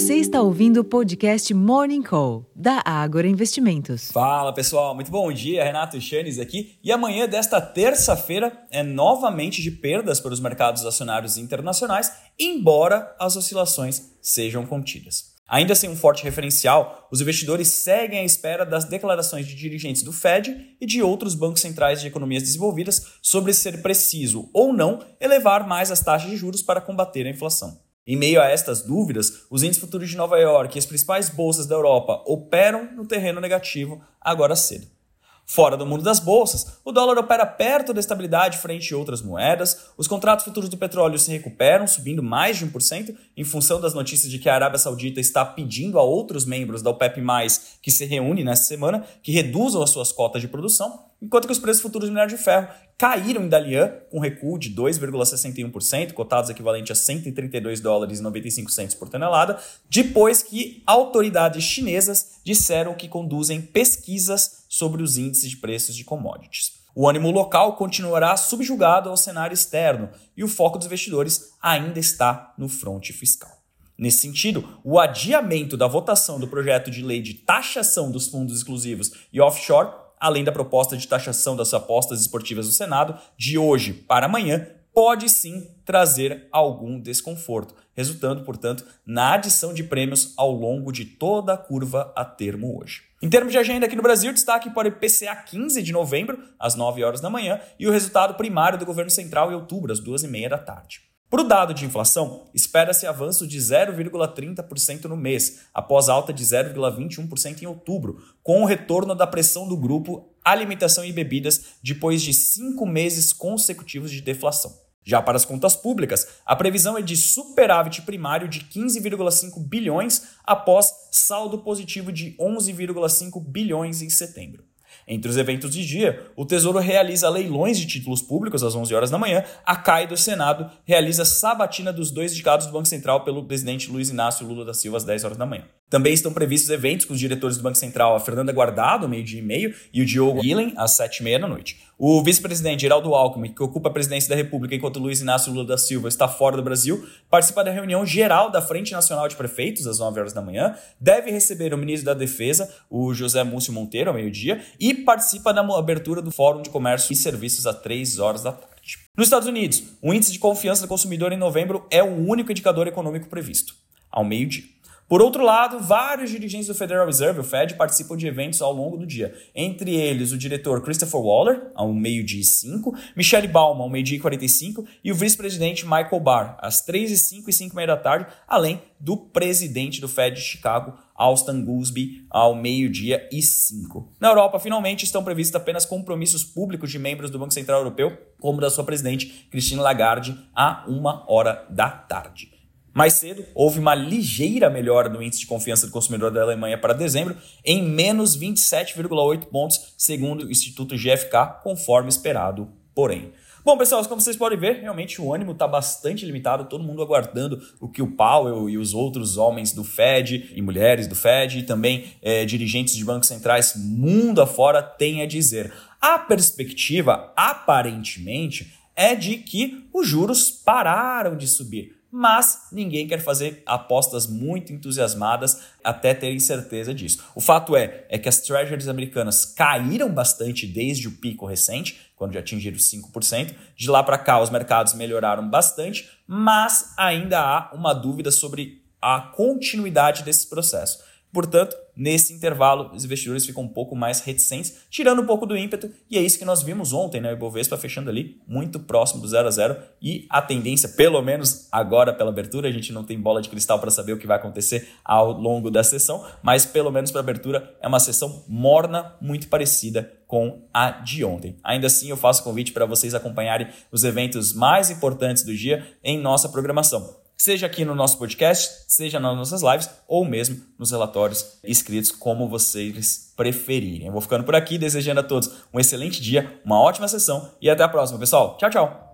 Você está ouvindo o podcast Morning Call, da Ágora Investimentos. Fala pessoal, muito bom dia. Renato Chanes aqui. E amanhã desta terça-feira é novamente de perdas para os mercados acionários internacionais, embora as oscilações sejam contidas. Ainda sem um forte referencial, os investidores seguem à espera das declarações de dirigentes do Fed e de outros bancos centrais de economias desenvolvidas sobre ser preciso ou não elevar mais as taxas de juros para combater a inflação. Em meio a estas dúvidas, os índices futuros de Nova York e as principais bolsas da Europa operam no terreno negativo agora cedo. Fora do mundo das bolsas, o dólar opera perto da estabilidade frente a outras moedas, os contratos futuros do petróleo se recuperam, subindo mais de 1%, em função das notícias de que a Arábia Saudita está pedindo a outros membros da OPEP+, que se reúne nesta semana, que reduzam as suas cotas de produção, enquanto que os preços futuros do minério de ferro caíram em Dalian, com recuo de 2,61%, cotados equivalente a 132 dólares e 95 centos por tonelada, depois que autoridades chinesas disseram que conduzem pesquisas sobre os índices de preços de commodities. O ânimo local continuará subjugado ao cenário externo e o foco dos investidores ainda está no fronte fiscal. Nesse sentido, o adiamento da votação do projeto de lei de taxação dos fundos exclusivos e offshore, além da proposta de taxação das apostas esportivas do Senado, de hoje para amanhã, pode sim trazer algum desconforto, resultando, portanto, na adição de prêmios ao longo de toda a curva a termo hoje. Em termos de agenda aqui no Brasil, destaque para o IPCA 15 de novembro, às 9 horas da manhã, e o resultado primário do governo central em outubro, às 2h30 da tarde. Para o dado de inflação, espera-se avanço de 0,30% no mês, após alta de 0,21% em outubro, com o retorno da pressão do grupo alimentação e bebidas depois de cinco meses consecutivos de deflação. Já para as contas públicas, a previsão é de superávit primário de 15,5 bilhões após saldo positivo de 11,5 bilhões em setembro. Entre os eventos de dia, o Tesouro realiza leilões de títulos públicos às 11 horas da manhã, a CAI do Senado realiza sabatina dos dois indicados do Banco Central pelo presidente Luiz Inácio Lula da Silva às 10 horas da manhã. Também estão previstos eventos com os diretores do Banco Central, a Fernanda Guardado, meio-dia e meio, e o Diogo Guilhem, às sete e meia da noite. O vice-presidente Geraldo Alckmin, que ocupa a presidência da República enquanto Luiz Inácio Lula da Silva está fora do Brasil, participa da reunião geral da Frente Nacional de Prefeitos, às 9 horas da manhã, deve receber o ministro da Defesa, o José Múcio Monteiro, ao meio-dia, e participa da abertura do Fórum de Comércio e Serviços às 3 horas da tarde. Nos Estados Unidos, o índice de confiança do consumidor em novembro é o único indicador econômico previsto, ao meio-dia. Por outro lado, vários dirigentes do Federal Reserve, o Fed, participam de eventos ao longo do dia. Entre eles, o diretor Christopher Waller, ao meio-dia e 5, Michelle Bauman, ao meio-dia e 45, e o vice-presidente Michael Barr, às 3 e 5 e 5 e meia da tarde, além do presidente do Fed de Chicago, Austin Goolsbee, ao meio-dia e 5. Na Europa, finalmente, estão previstos apenas compromissos públicos de membros do Banco Central Europeu, como da sua presidente, Christine Lagarde, a uma hora da tarde. Mais cedo, houve uma ligeira melhora no índice de confiança do consumidor da Alemanha para dezembro, em menos 27,8 pontos, segundo o Instituto GFK, conforme esperado, porém. Bom, pessoal, como vocês podem ver, realmente o ânimo está bastante limitado, todo mundo aguardando o que o Powell e os outros homens do Fed e mulheres do Fed e também é, dirigentes de bancos centrais mundo afora têm a dizer. A perspectiva, aparentemente, é de que os juros pararam de subir mas ninguém quer fazer apostas muito entusiasmadas até terem certeza disso. O fato é, é que as treasuries americanas caíram bastante desde o pico recente, quando já atingiram 5%. De lá para cá, os mercados melhoraram bastante, mas ainda há uma dúvida sobre a continuidade desse processo. Portanto, nesse intervalo, os investidores ficam um pouco mais reticentes, tirando um pouco do ímpeto, e é isso que nós vimos ontem, né? O Ibovespa fechando ali muito próximo do 0 a 0 e a tendência, pelo menos agora pela abertura, a gente não tem bola de cristal para saber o que vai acontecer ao longo da sessão, mas pelo menos para abertura é uma sessão morna, muito parecida com a de ontem. Ainda assim, eu faço convite para vocês acompanharem os eventos mais importantes do dia em nossa programação seja aqui no nosso podcast, seja nas nossas lives ou mesmo nos relatórios escritos, como vocês preferirem. Eu vou ficando por aqui, desejando a todos um excelente dia, uma ótima sessão e até a próxima, pessoal. Tchau, tchau!